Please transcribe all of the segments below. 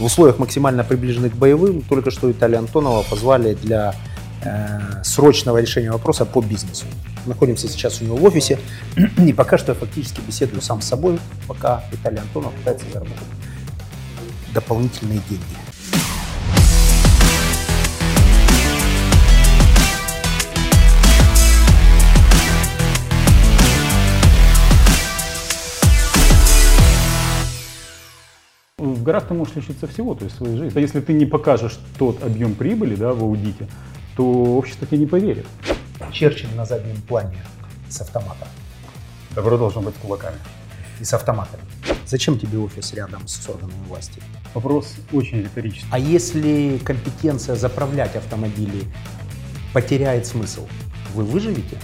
В условиях максимально приближенных к боевым только что Виталия Антонова позвали для э, срочного решения вопроса по бизнесу. Находимся сейчас у него в офисе, и пока что я фактически беседую сам с собой, пока Виталий Антонов пытается заработать дополнительные деньги. В горах ты можешь лишиться всего, то есть своей жизни. А если ты не покажешь тот объем прибыли да, в аудите, то общество тебе не поверит. Черчилль на заднем плане с автоматом Добро должно быть с кулаками. и с автоматами. Зачем тебе офис рядом с органами власти? Вопрос очень риторический. А если компетенция заправлять автомобили потеряет смысл, вы выживете?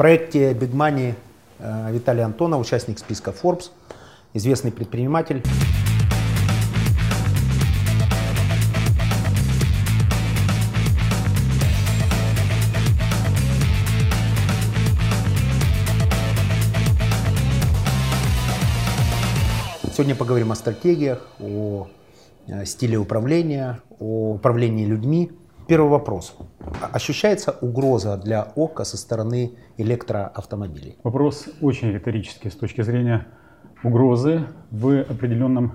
Проекте Big Money э, Виталий Антонов, участник списка Forbes, известный предприниматель. Сегодня поговорим о стратегиях, о э, стиле управления, о управлении людьми. Первый вопрос. А- Ощущается угроза для ОКО со стороны электроавтомобилей? Вопрос очень риторический с точки зрения угрозы в определенном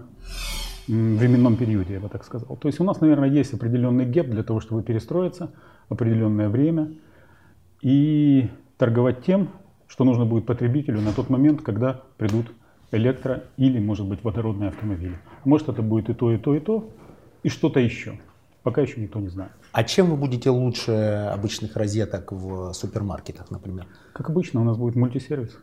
временном периоде, я бы так сказал. То есть у нас, наверное, есть определенный геп для того, чтобы перестроиться, определенное время и торговать тем, что нужно будет потребителю на тот момент, когда придут электро или, может быть, водородные автомобили. Может, это будет и то, и то, и то, и что-то еще. Пока еще никто не знает. А чем вы будете лучше обычных розеток в супермаркетах, например? Как обычно, у нас будет мультисервис,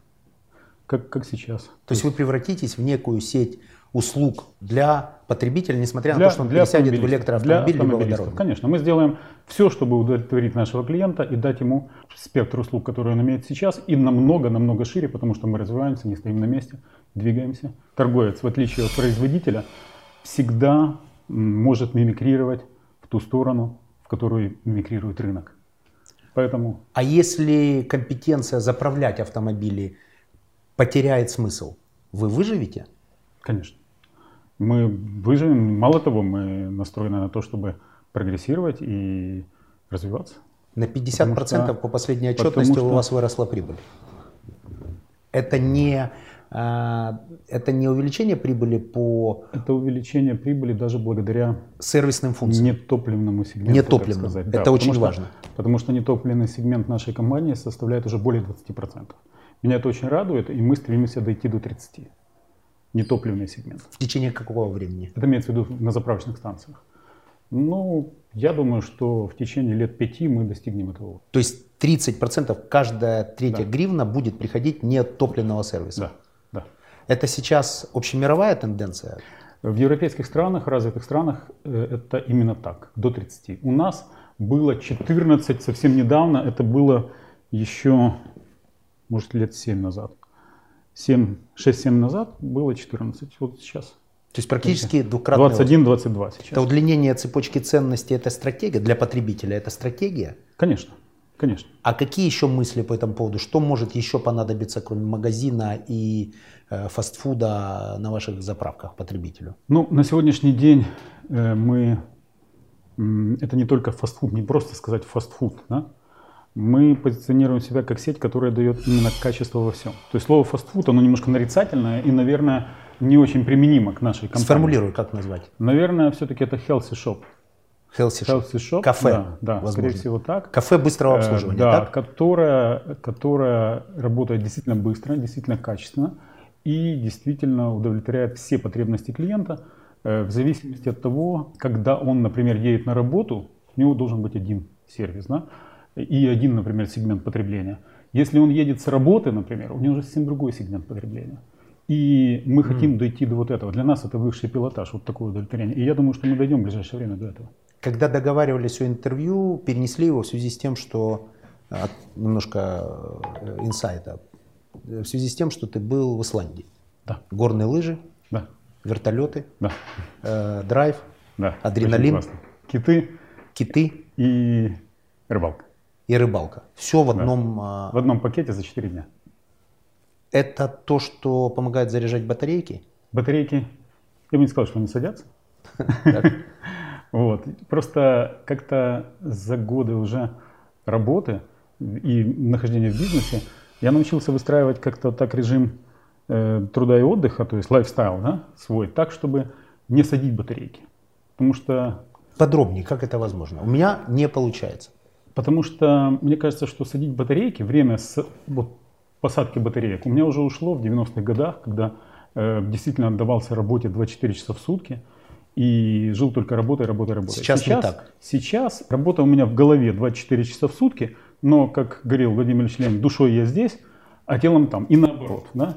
как, как сейчас. То есть вы превратитесь в некую сеть услуг для потребителя, несмотря на Для- то, что он для пересядет в электроавтомобиль Для либо водородный. Конечно, мы сделаем все, чтобы удовлетворить нашего клиента и дать ему спектр услуг, который он имеет сейчас, и намного-намного шире, потому что мы развиваемся, не стоим на месте, двигаемся. Торговец, в отличие от производителя, всегда может мимикрировать в ту сторону, которую мимикрирует рынок. Поэтому А если компетенция заправлять автомобили потеряет смысл, вы выживете? Конечно. Мы выживем. Мало того, мы настроены на то, чтобы прогрессировать и развиваться. На 50% Потому что- по последней отчетности у что- вас выросла прибыль. Это не, это не увеличение прибыли по Это увеличение прибыли даже благодаря сервисным функциям. нетопливному сегменту. Нетопливному. так сказать. Это потому очень что- важно. Потому что нетопливный сегмент нашей компании составляет уже более 20%. Меня это очень радует, и мы стремимся дойти до 30%. Нетопливный сегмент. В течение какого времени? Это имеется в виду на заправочных станциях. Ну, я думаю, что в течение лет пяти мы достигнем этого. То есть 30% каждая третья Да. гривна будет приходить не от топливного сервиса. Да, да. Это сейчас общемировая тенденция? В европейских странах, развитых странах э, это именно так, до 30. У нас было 14 совсем недавно, это было еще, может, лет 7 назад. 7, 6-7 назад было 14, вот сейчас. То есть практически двукратный рост. 21-22 сейчас. Это удлинение цепочки ценностей, это стратегия для потребителя, это стратегия. Конечно, конечно. А какие еще мысли по этому поводу? Что может еще понадобиться, кроме магазина и э, фастфуда на ваших заправках потребителю? Ну, на сегодняшний день э, мы, это не только фастфуд, не просто сказать фастфуд, да? мы позиционируем себя как сеть, которая дает именно качество во всем. То есть слово фастфуд, оно немножко нарицательное и, наверное, не очень применимо к нашей компании. Сформулируй, как назвать? Наверное, все-таки это healthy shop. Healthy Shop. Healthy shop, Кафе, да, да скорее всего так. Кафе быстрого Э, обслуживания, да, так? Которая, которая работает действительно быстро, действительно качественно и действительно удовлетворяет все потребности клиента э, в зависимости от того, когда он, например, едет на работу, у него должен быть один сервис, да, и один, например, сегмент потребления. Если он едет с работы, например, у него уже совсем другой сегмент потребления. И мы хотим дойти до вот этого. Для нас это высший пилотаж, вот такое удовлетворение. И я думаю, что мы дойдем в ближайшее время до этого. Когда договаривались о интервью, перенесли его в связи с тем, что э, немножко э, инсайта, Э, в связи с тем, что ты был в Исландии. Да, Горные лыжи, да, вертолеты, да, э, драйв, да. Адреналин. Киты киты и рыбалка. и рыбалка. Все в Да. одном. а, В одном пакете за 4 дня. Это то, что помогает заряжать батарейки. Батарейки, я бы не сказал, что они садятся. Вот. Просто как-то за годы уже работы и нахождения в бизнесе я научился выстраивать как-то так режим э, труда и отдыха, то есть лайфстайл да, свой, так, чтобы не садить батарейки. Потому что, Подробнее, как это возможно? У меня не получается. потому что мне кажется, что садить батарейки, время с, вот, посадки батареек у меня уже ушло в 90-х годах, когда э, действительно отдавался работе 24 часа в сутки и жил только работой, работой, работой. Сейчас не так. Сейчас работа у меня в голове 24 часа в сутки, но, как говорил Владимир Ильич Ленин, душой я здесь, а телом там. И наоборот, да?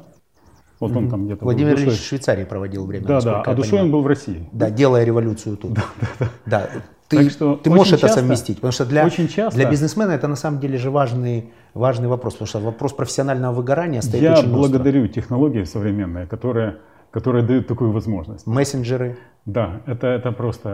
Вот он там где-то был Владимир душой. Ильич в Швейцарии проводил время. Да, да, а я душой понимаю. он был в России. Да, делая революцию тут. Да, Ты, Так что ты можешь очень это часто- совместить, потому что для, очень часто- для бизнесмена это на самом деле же важный, важный вопрос, потому что вопрос профессионального выгорания стоит Я очень остро. благодарю технологии современные, которые, которые дают такую возможность. Мессенджеры, Да, это, это просто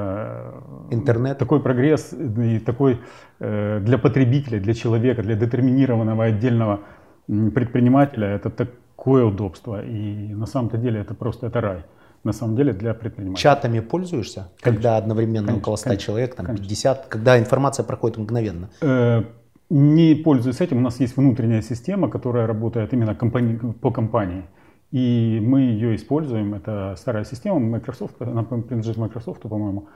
э, интернет. такой прогресс и такой э, для потребителя, для человека, для детерминированного отдельного предпринимателя это такое удобство. И на самом-то деле это просто это рай. На самом деле для предпринимателя. Чатами пользуешься, когда одновременно Конечно, около 100 конечно, человек, там конечно. 50, когда информация проходит мгновенно. Э, Не пользуясь этим, у нас есть внутренняя система, которая работает именно компани- по компании. И мы ее используем. Это старая система Microsoft, она принадлежит Microsoft, по-моему.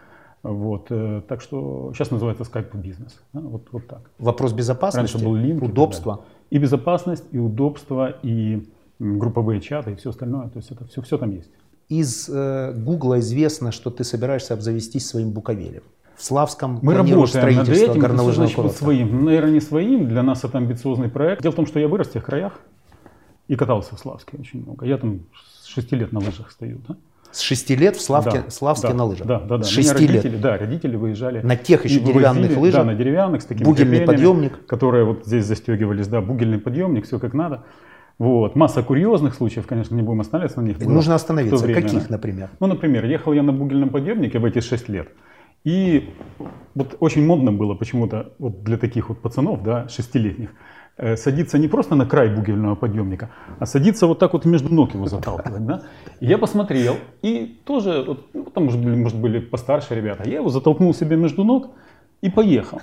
Вот, э, так что сейчас называется Skype Business. да, вот, вот так. Вопрос безопасности, Раньше был линк. и удобства. далее. И безопасность, и удобство, и групповые чаты, и все остальное. То есть это все, все там есть. Из э, Гугла известно, что ты собираешься обзавестись своим буковелем. В Славском Мы работаем над строительство этим. Это что горнолыжного вот курорта. своим? Наверное, не своим. Для нас это амбициозный проект. Дело в том, что я вырос в тех краях и катался в Славске очень много. Я там с 6 лет на лыжах стою. Да? С 6 лет в Славке, Да, Славске да, на лыжах. Да, да, да. С Меня 6 родители, лет. Да, родители выезжали. На тех еще деревянных вывозили, лыжах. Да, на деревянных с такими Бугельный подъемник. Которые вот здесь застегивались, да, бугельный подъемник, все как надо. Вот. Масса курьезных случаев, конечно, не будем останавливаться на них. Нужно остановиться. время, Каких, например? Ну, например, ехал я на бугельном подъемнике в эти 6 лет. И вот очень модно было почему-то вот для таких вот пацанов, да, шестилетних, э, садиться не просто на край бугельного подъемника, а садиться вот так вот между ног его заталкивать, да. И я посмотрел, и тоже, вот, ну, там, может, были, может, были постарше ребята, я его затолкнул себе между ног и поехал.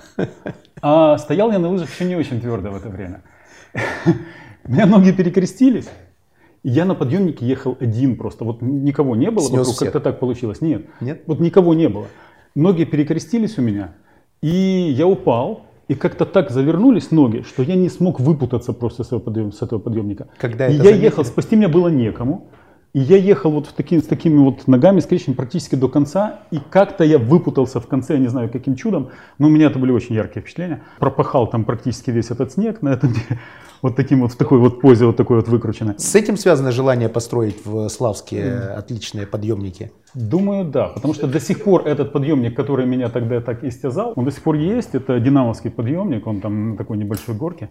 А стоял я на лыжах еще не очень твердо в это время. У меня ноги перекрестились, я на подъемнике ехал один просто. Вот никого не было Снес вокруг, как-то так получилось. Нет, Нет? вот никого не было. Ноги перекрестились у меня, и я упал, и как-то так завернулись ноги, что я не смог выпутаться просто с этого, подъем- с этого подъемника. Когда и я заметили? ехал, спасти меня было некому. И я ехал вот в таки- с такими вот ногами скрещенными практически до конца. И как-то я выпутался в конце, я не знаю каким чудом. Но у меня это были очень яркие впечатления. Пропахал там практически весь этот снег на этом вот таким вот в такой вот позе, вот такой вот выкрученной. С этим связано желание построить в Славске отличные подъемники? Думаю, да, потому что до сих пор этот подъемник, который меня тогда так истязал, он до сих пор есть, это динамовский подъемник, он там на такой небольшой горке,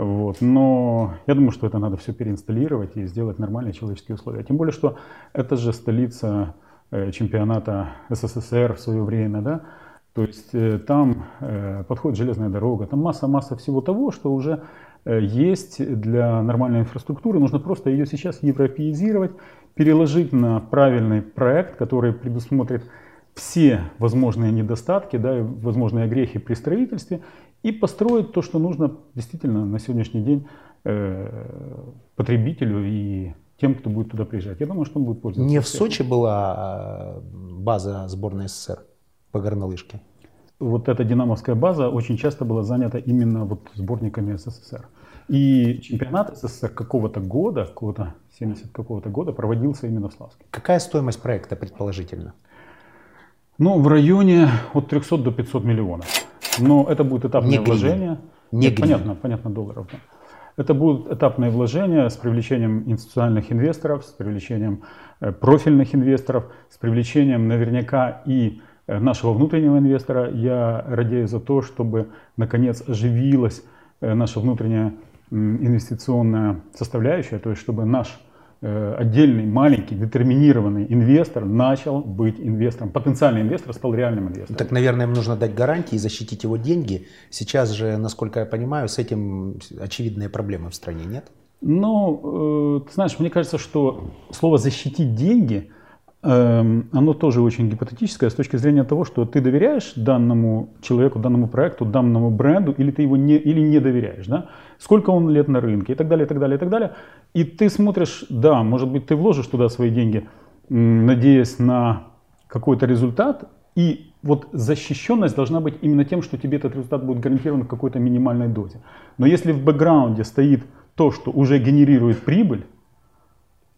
вот. но я думаю, что это надо все переинсталлировать и сделать нормальные человеческие условия. Тем более, что это же столица э, чемпионата СССР в свое время, да, то есть э, там э, подходит железная дорога, там масса-масса всего того, что уже есть для нормальной инфраструктуры. Нужно просто ее сейчас европеизировать, переложить на правильный проект, который предусмотрит все возможные недостатки, да, возможные огрехи при строительстве, и построить то, что нужно действительно на сегодняшний день э, потребителю и тем, кто будет туда приезжать. Я думаю, что он будет пользоваться. Не в. Сочи была э, база сборной СССР по горнолыжке? вот эта динамовская база очень часто была занята именно вот сборниками СССР. И чемпионат СССР какого-то года, какого-то 70 какого-то года проводился именно в Славске. Какая стоимость проекта предположительно? Ну, в районе от 300 до 500 миллионов. Но это будет этапное Не вложение. Не Нет, понятно, понятно, долларов. да. Это будут этапные вложения с привлечением институциональных инвесторов, с привлечением э, профильных инвесторов, с привлечением наверняка и э, нашего внутреннего инвестора. Я радею за то, чтобы наконец оживилась э, наша внутренняя инвестиционная составляющая, то есть чтобы наш отдельный маленький детерминированный инвестор начал быть инвестором. Потенциальный инвестор стал реальным инвестором. Так, наверное, им нужно дать гарантии и защитить его деньги. Сейчас же, насколько я понимаю, с этим очевидные проблемы в стране, нет? Ну, э, ты знаешь, мне кажется, что слово «защитить деньги» оно тоже очень гипотетическое с точки зрения того, что ты доверяешь данному человеку, данному проекту, данному бренду, или ты его не, или не доверяешь, да? сколько он лет на рынке и так далее, и так далее, и так далее. И ты смотришь, да, может быть, ты вложишь туда свои деньги, надеясь на какой-то результат, и вот защищенность должна быть именно тем, что тебе этот результат будет гарантирован в какой-то минимальной дозе. Но если в бэкграунде стоит то, что уже генерирует прибыль,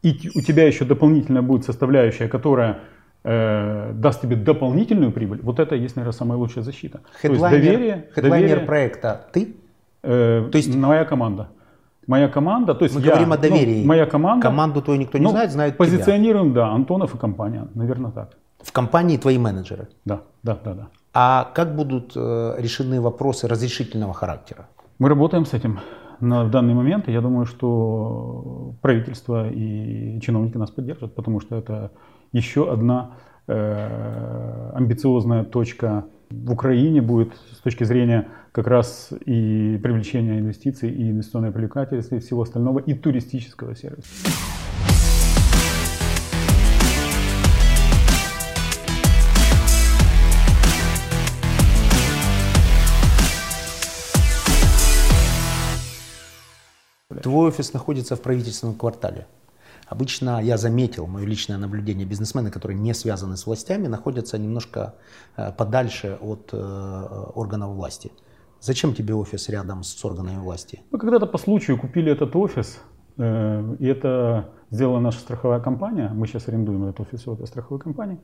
и у тебя еще дополнительно будет составляющая, которая э, даст тебе дополнительную прибыль, вот это есть, наверное, самая лучшая защита. Хедлайнер, То есть доверие, хедлайнер доверие, проекта ты? Э, то есть моя команда. Моя команда, то есть мы я, говорим о ну, доверии. Ну, моя команда. Команду твою никто не ну, знает, знает Позиционируем, тебя. да, Антонов и компания, наверное, так. В компании твои менеджеры. Да, да, да, да. А как будут э, решены вопросы разрешительного характера? Мы работаем с этим на данный момент я думаю, что правительство и чиновники нас поддержат, потому что это еще одна э, амбициозная точка в Украине будет с точки зрения как раз и привлечения инвестиций, и инвестиционной привлекательности, и всего остального, и туристического сервиса. Твой офис находится в правительственном квартале. Обычно я заметил, мое личное наблюдение, бизнесмены, которые не связаны с властями, находятся немножко э, подальше от э, органов власти. Зачем тебе офис рядом с органами власти? Мы когда-то по случаю купили этот офис, э, и это сделала наша страховая компания. Мы сейчас арендуем этот офис у этой страховой компании.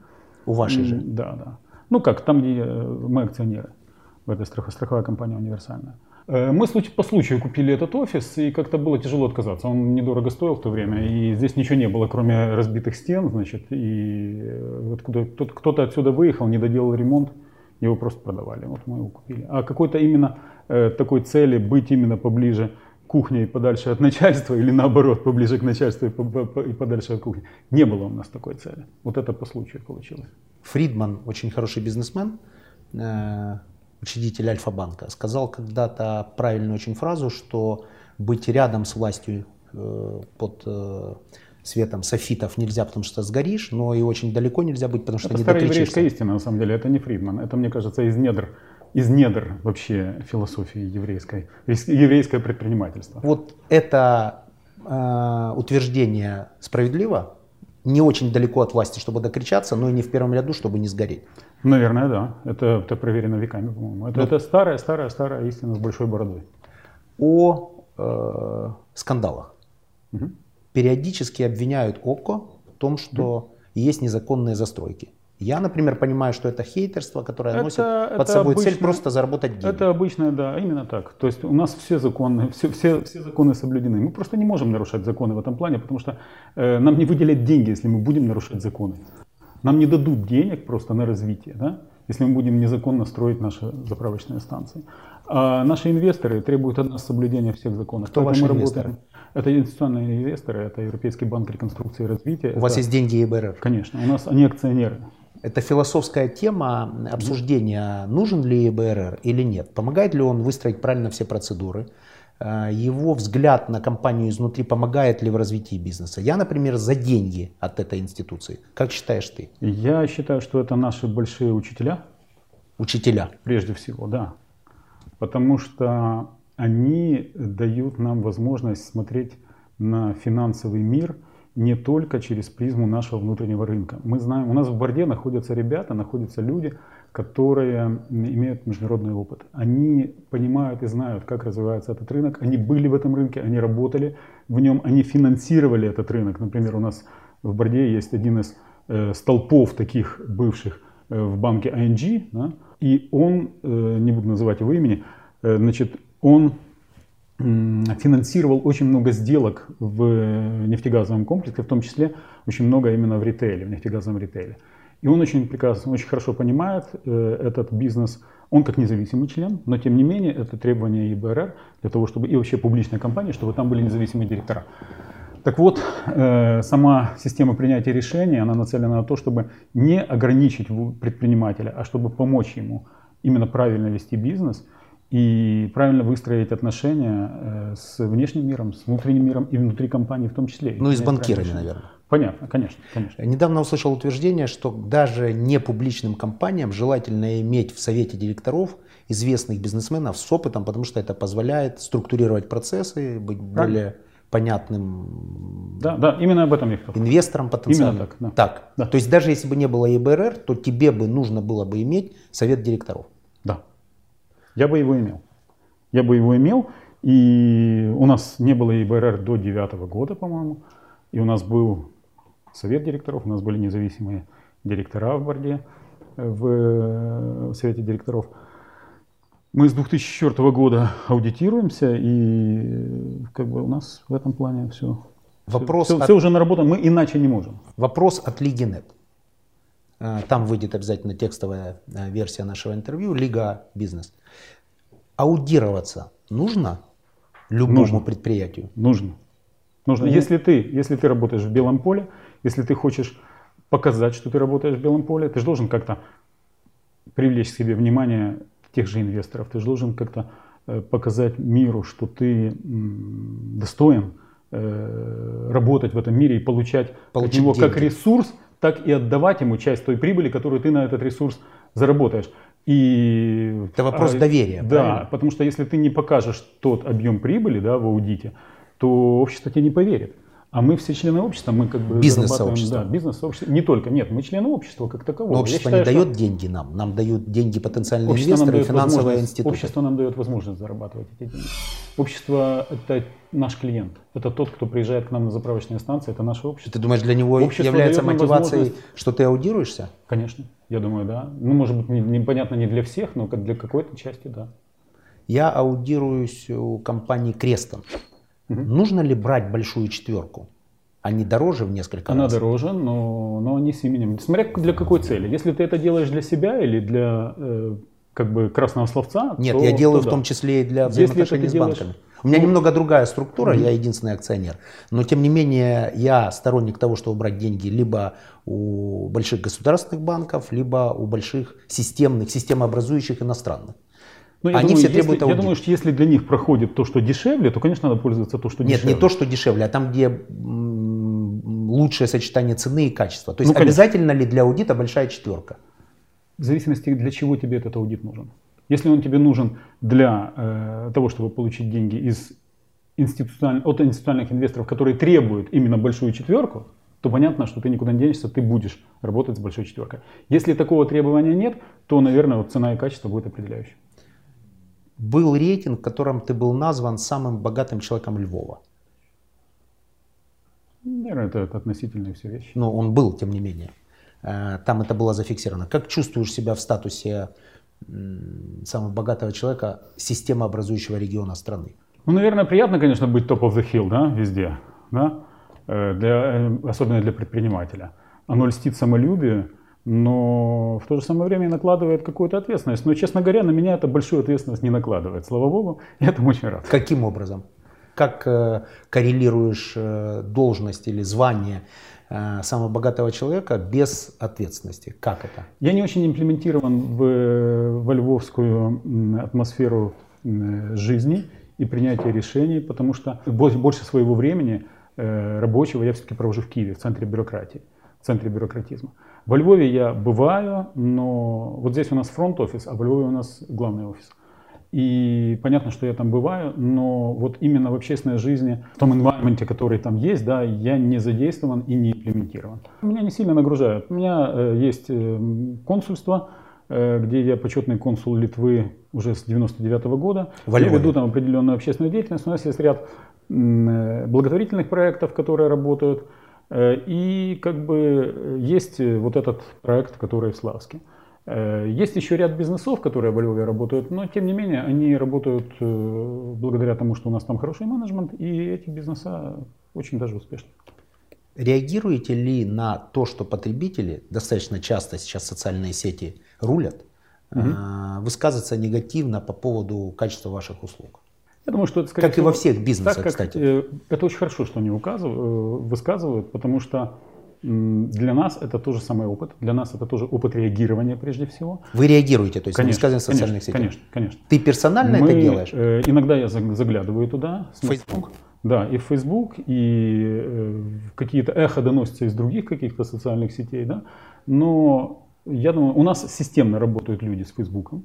У вашей же? Да, да. Ну как, там, где мы акционеры в этой страховой компании универсальная. Э, мы по случаю купили этот офис, и как-то было тяжело отказаться. Он недорого стоил в то время, и здесь ничего не было, кроме разбитых стен, значит, и э, откуда кто-то отсюда выехал, не доделал ремонт, его просто продавали, вот мы его купили. А какой-то именно э, такой цели быть именно поближе кухне и подальше от начальства, или наоборот, поближе к начальству и подальше от кухни, не было у нас такой цели. Вот это по случаю получилось. Фридман очень хороший бизнесмен, учредитель Альфа-банка, сказал когда-то правильную очень фразу, что быть рядом с властью э, под э, светом софитов нельзя, потому что сгоришь, но и очень далеко нельзя быть, потому что это не старая еврейская истина, на самом деле, это не Фридман, это, мне кажется, из недр, из недр вообще философии еврейской, еврейское предпринимательство. Вот это э, утверждение справедливо, не очень далеко от власти, чтобы докричаться, но и не в первом ряду, чтобы не сгореть. Наверное, да. Это, это проверено веками, по-моему. Это, ну, это старая, старая, старая истина с большой бородой. О э, скандалах. Угу. Периодически обвиняют ОКО в том, что угу. есть незаконные застройки. Я, например, понимаю, что это хейтерство, которое это, носит это под собой обычно, цель просто заработать деньги. Это обычно, да, именно так. То есть у нас все законы, все, все, все законы соблюдены. Мы просто не можем нарушать законы в этом плане, потому что э, нам не выделят деньги, если мы будем нарушать законы. Нам не дадут денег просто на развитие, да, если мы будем незаконно строить наши заправочные станции. А наши инвесторы требуют от нас соблюдения всех законов. Кто ваши инвесторы? Это инвестиционные инвесторы, это Европейский банк реконструкции и развития. У это, вас есть деньги ЕБРР? Конечно, у нас они акционеры. Это философская тема обсуждения, нужен ли ЕБРР или нет. Помогает ли он выстроить правильно все процедуры? Э, его взгляд на компанию изнутри помогает ли в развитии бизнеса? Я, например, за деньги от этой институции. Как считаешь ты? Я считаю, что это наши большие учителя. Учителя? Прежде всего, да. Потому что они дают нам возможность смотреть на финансовый мир – не только через призму нашего внутреннего рынка. Мы знаем, у нас в Борде находятся ребята, находятся люди, которые имеют международный опыт. Они понимают и знают, как развивается этот рынок. Они были в этом рынке, они работали в нем, они финансировали этот рынок. Например, у нас в Борде есть один из э, столпов таких бывших э, в банке ING, да, и он, э, не буду называть его имени, э, значит, он финансировал очень много сделок в нефтегазовом комплексе, в том числе очень много именно в ритейле, в нефтегазовом ритейле. И он очень прекрасно, очень хорошо понимает э, этот бизнес. Он как независимый член, но тем не менее это требование ИБРР для того, чтобы и вообще публичная компания, чтобы там были независимые директора. Так вот, э, сама система принятия решений, она нацелена на то, чтобы не ограничить предпринимателя, а чтобы помочь ему именно правильно вести бизнес и правильно выстроить отношения э, с внешним миром, с внутренним миром и внутри компании в том числе. Ну и с банкирами, наверное. Понятно, конечно, конечно. Недавно услышал утверждение, что даже не публичным компаниям желательно иметь в совете директоров известных бизнесменов с опытом, потому что это позволяет структурировать процессы, быть Правильно. более понятным да, да, именно об этом я хотел. инвесторам потенциальным. Именно так. Да. так. Да. То есть даже если бы не было ЕБРР, то тебе бы нужно было бы иметь совет директоров. Да. Я бы его имел. Я бы его имел. И у нас не было ЕБРР до 2009 года, по-моему. И у нас был совет директоров, у нас были независимые директора в борде, э, в э, совете директоров. Мы с 2004 года аудитируемся, и э, как бы у нас в этом плане все, Вопрос все, от... все уже наработано, мы иначе не можем. Вопрос от Лиги Нет. Там выйдет обязательно текстовая версия нашего интервью, Лига Бизнес. Аудироваться нужно любому нужно. предприятию? Нужно. Нужно. Если ты, если ты работаешь в белом поле, если ты хочешь показать, что ты работаешь в белом поле, ты же должен как-то привлечь к себе внимание тех же инвесторов, ты же должен как-то э, показать миру, что ты достоин э, работать в этом мире и получать Получить от него деньги. как ресурс, так и отдавать ему часть той прибыли, которую ты на этот ресурс заработаешь. И, Это вопрос а, доверия. Да, правильно? потому что если ты не покажешь тот объем прибыли да, в аудите, то общество тебе не поверит. А мы все члены общества, мы как бы бизнес-сообщество. Да, бизнес-сообщество. Не только, нет, мы члены общества как такового. Но общество считаю, не дает что... деньги нам, нам дают деньги потенциальные инвесторы и финансовые институты. Общество нам дает возможность зарабатывать эти деньги. Общество это наш клиент, это тот, кто приезжает к нам на заправочные станции, это наше общество. Ты думаешь, для него общество является мотивацией, что ты аудируешься? Конечно, я думаю, да. Ну, может быть, непонятно не, не для всех, но для какой-то части, да. Я аудируюсь у компании Крестон. Угу. Нужно ли брать большую четверку? Они дороже в несколько Она раз? Она дороже, но, но они с именем. Смотря для какой цели. Если ты это делаешь для себя или для э, как бы красного словца, Нет, то, я делаю то, в том числе и для взаимоотношений с банками. Делаешь... У меня ну, немного другая структура, mm-hmm. я единственный акционер. Но тем не менее, я сторонник того, чтобы брать деньги либо у больших государственных банков, либо у больших системных, системообразующих иностранных. Ну, Они думаю, все требуют если, Я думаю, что если для них проходит то, что дешевле, то, конечно, надо пользоваться то, что Нет, дешевле. не то, что дешевле, а там, где лучшее сочетание цены и качества. То есть ну, обязательно ли для аудита большая четверка? В зависимости, для чего тебе этот аудит нужен. Если он тебе нужен для э, того, чтобы получить деньги из институциональ... от институциональных инвесторов, которые требуют именно большую четверку, то понятно, что ты никуда не денешься, ты будешь работать с большой четверкой. Если такого требования нет, то, наверное, вот цена и качество будет определяющим был рейтинг, в котором ты был назван самым богатым человеком Львова. Наверное, это, это относительные все вещи. Но он был, тем не менее. Э, там это было зафиксировано. Как чувствуешь себя в статусе самого богатого человека системообразующего региона страны? Ну, наверное, приятно, конечно, быть top of the hill, да, везде, да, э, для, э, особенно для предпринимателя. Оно льстит самолюбие, но в то же самое время накладывает какую-то ответственность. Но, честно говоря, на меня это большую ответственность не накладывает. Слава богу, я этому очень рад. Каким образом? Как э, коррелируешь э, должность или звание э, самого богатого человека без ответственности? Как это? Я не очень имплементирован в, во львовскую атмосферу жизни и принятия решений, потому что больше своего времени э, рабочего я все-таки провожу в Киеве, в центре бюрократии, в центре бюрократизма. Во Львове я бываю, но вот здесь у нас фронт-офис, а во Львове у нас главный офис. И понятно, что я там бываю, но вот именно в общественной жизни, в том environment, который там есть, да, я не задействован и не имплементирован. Меня не сильно нагружают. У меня э, есть э, консульство, э, где я почетный консул Литвы уже с 99 -го года. Во я веду там определенную общественную деятельность. У нас есть ряд благотворительных проектов, которые работают. Э, и как бы э, есть э, вот этот проект, который в Славске. Есть еще ряд бизнесов, которые в Львове работают, но тем не менее они работают благодаря тому, что у нас там хороший менеджмент, и эти бизнеса очень даже успешны. Реагируете ли на то, что потребители, достаточно часто сейчас социальные сети рулят, угу. высказываться негативно по поводу качества ваших услуг? Я думаю, что это, скорее Как и во всех бизнесах, так, как, кстати. э, Это очень хорошо, что они указывают, э, высказывают, потому что для нас это тоже самый опыт. Для нас это тоже опыт реагирования прежде всего. Вы реагируете, то есть Конечно, не сказано в социальных сетях. конечно, конечно. Ты персонально Мы, это делаешь? э, иногда я заг- заглядываю туда. Смотрю. Facebook? Да, и в Facebook, и э, какие-то эхо доносятся из других каких-то социальных сетей, да. Но я думаю, у нас системно работают люди с Фейсбуком.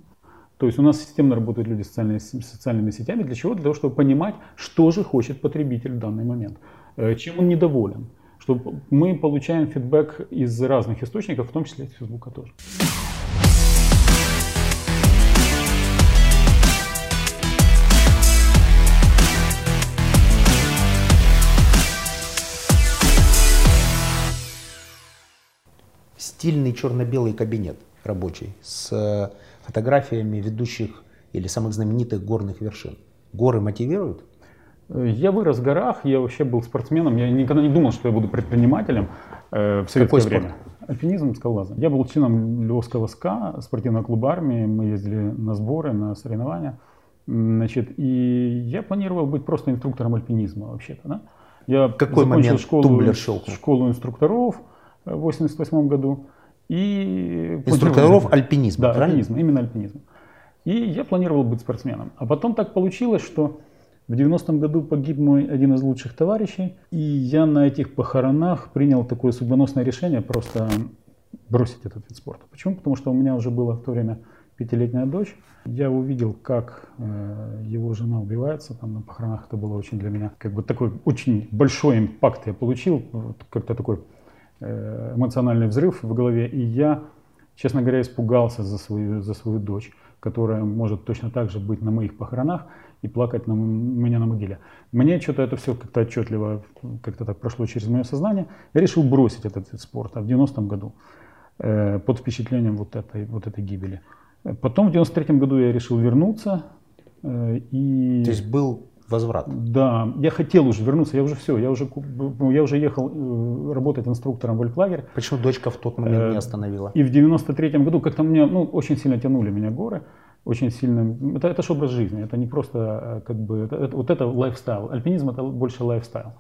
То есть у нас системно работают люди с социальными, социальными сетями. Для чего? Для того, чтобы понимать, что же хочет потребитель в данный момент, э, чем он недоволен. Чтобы мы получаем фидбэк из разных источников, в том числе из Фейсбука тоже. Стильный черно-белый кабинет рабочий с э, фотографиями ведущих или самых знаменитых горных вершин. Горы мотивируют? Я вырос в горах, я вообще был спортсменом, я никогда не думал, что я буду предпринимателем э, в советское Какой спорт? время. Альпинизм, скалолазание. Я был членом Львовского СКА, спортивного клуба армии, мы ездили на сборы, на соревнования. Значит, и я планировал быть просто инструктором альпинизма вообще-то. Да? Я какой закончил момент школу, школу инструкторов э, в 88 году. И Инструкторов альпинизма, да, правильно? альпинизма, именно альпинизма. И я планировал быть спортсменом. А потом так получилось, что в 90-м году погиб мой один из лучших товарищей, и я на этих похоронах принял такое судьбоносное решение просто бросить этот вид спорта. Почему? Потому что у меня уже была в то время пятилетняя дочь. Я увидел, как э, его жена убивается там на похоронах. Это было очень для меня как бы такой очень большой импакт я получил, как-то такой эмоциональный взрыв в голове. И я, честно говоря, испугался за свою, за свою дочь, которая может точно так же быть на моих похоронах и плакать на меня на могиле. Мне что-то это все как-то отчетливо, как-то так прошло через мое сознание. Я решил бросить этот вид спорта в 90-м году э, под впечатлением вот этой, вот этой гибели. Э, Потом в 93-м году я решил вернуться. э, И... То есть был возврат. Да, я хотел уже вернуться, я уже все, я уже, ну, я уже ехал э, работать инструктором в альплагерь. Почему дочка в тот момент Э, не остановила? И в 93-м году как-то меня, ну, очень сильно тянули меня горы, очень сильно, это, это же образ жизни, это не просто э, как бы, это- это- вот это lifestyle, альпинизм это больше lifestyle.